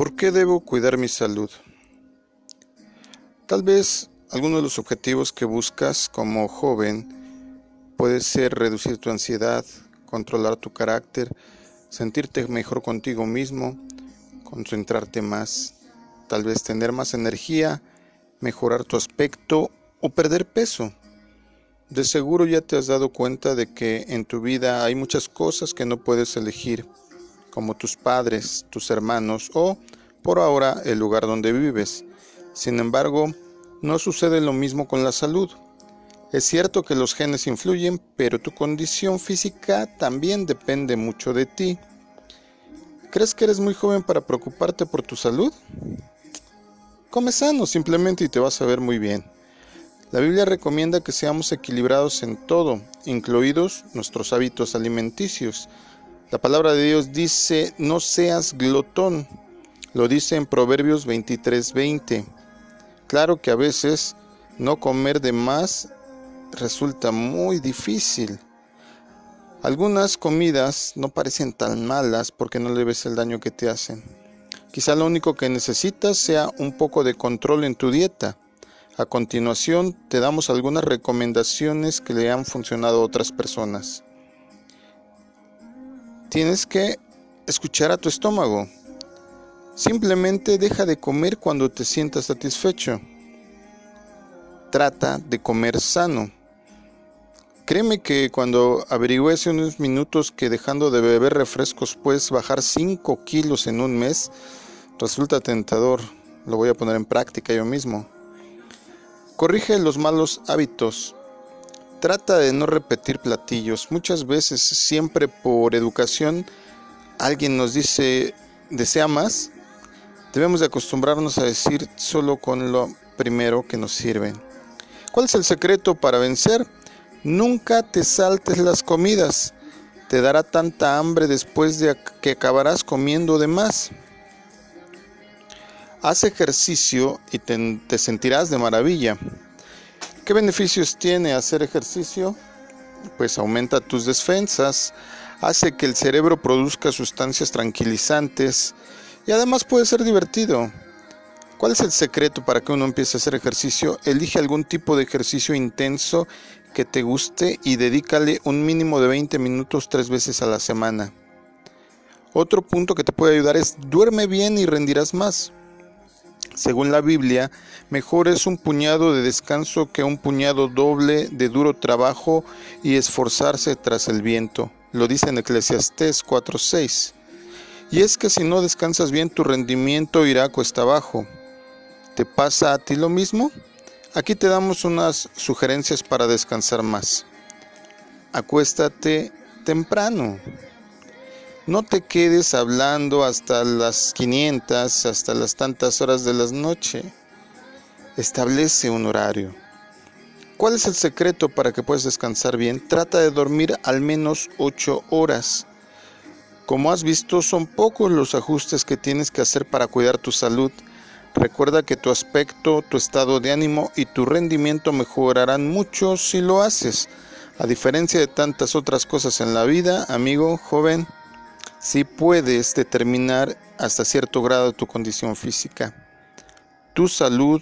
¿Por qué debo cuidar mi salud? Tal vez algunos de los objetivos que buscas como joven puede ser reducir tu ansiedad, controlar tu carácter, sentirte mejor contigo mismo, concentrarte más, tal vez tener más energía, mejorar tu aspecto o perder peso. De seguro ya te has dado cuenta de que en tu vida hay muchas cosas que no puedes elegir como tus padres, tus hermanos o, por ahora, el lugar donde vives. Sin embargo, no sucede lo mismo con la salud. Es cierto que los genes influyen, pero tu condición física también depende mucho de ti. ¿Crees que eres muy joven para preocuparte por tu salud? Come sano simplemente y te vas a ver muy bien. La Biblia recomienda que seamos equilibrados en todo, incluidos nuestros hábitos alimenticios. La palabra de Dios dice, no seas glotón. Lo dice en Proverbios 23:20. Claro que a veces no comer de más resulta muy difícil. Algunas comidas no parecen tan malas porque no le ves el daño que te hacen. Quizá lo único que necesitas sea un poco de control en tu dieta. A continuación te damos algunas recomendaciones que le han funcionado a otras personas. Tienes que escuchar a tu estómago. Simplemente deja de comer cuando te sientas satisfecho. Trata de comer sano. Créeme que cuando averigüé hace unos minutos que dejando de beber refrescos puedes bajar 5 kilos en un mes, resulta tentador. Lo voy a poner en práctica yo mismo. Corrige los malos hábitos. Trata de no repetir platillos. Muchas veces, siempre por educación, alguien nos dice, ¿desea más? Debemos de acostumbrarnos a decir solo con lo primero que nos sirve. ¿Cuál es el secreto para vencer? Nunca te saltes las comidas. Te dará tanta hambre después de que acabarás comiendo de más. Haz ejercicio y te, te sentirás de maravilla. ¿Qué beneficios tiene hacer ejercicio? Pues aumenta tus defensas, hace que el cerebro produzca sustancias tranquilizantes y además puede ser divertido. ¿Cuál es el secreto para que uno empiece a hacer ejercicio? Elige algún tipo de ejercicio intenso que te guste y dedícale un mínimo de 20 minutos tres veces a la semana. Otro punto que te puede ayudar es duerme bien y rendirás más. Según la Biblia, mejor es un puñado de descanso que un puñado doble de duro trabajo y esforzarse tras el viento. Lo dice en Eclesiastés 4:6. Y es que si no descansas bien tu rendimiento irá cuesta abajo. ¿Te pasa a ti lo mismo? Aquí te damos unas sugerencias para descansar más. Acuéstate temprano. No te quedes hablando hasta las 500, hasta las tantas horas de la noche. Establece un horario. ¿Cuál es el secreto para que puedas descansar bien? Trata de dormir al menos 8 horas. Como has visto, son pocos los ajustes que tienes que hacer para cuidar tu salud. Recuerda que tu aspecto, tu estado de ánimo y tu rendimiento mejorarán mucho si lo haces. A diferencia de tantas otras cosas en la vida, amigo, joven, si puedes determinar hasta cierto grado tu condición física. Tu salud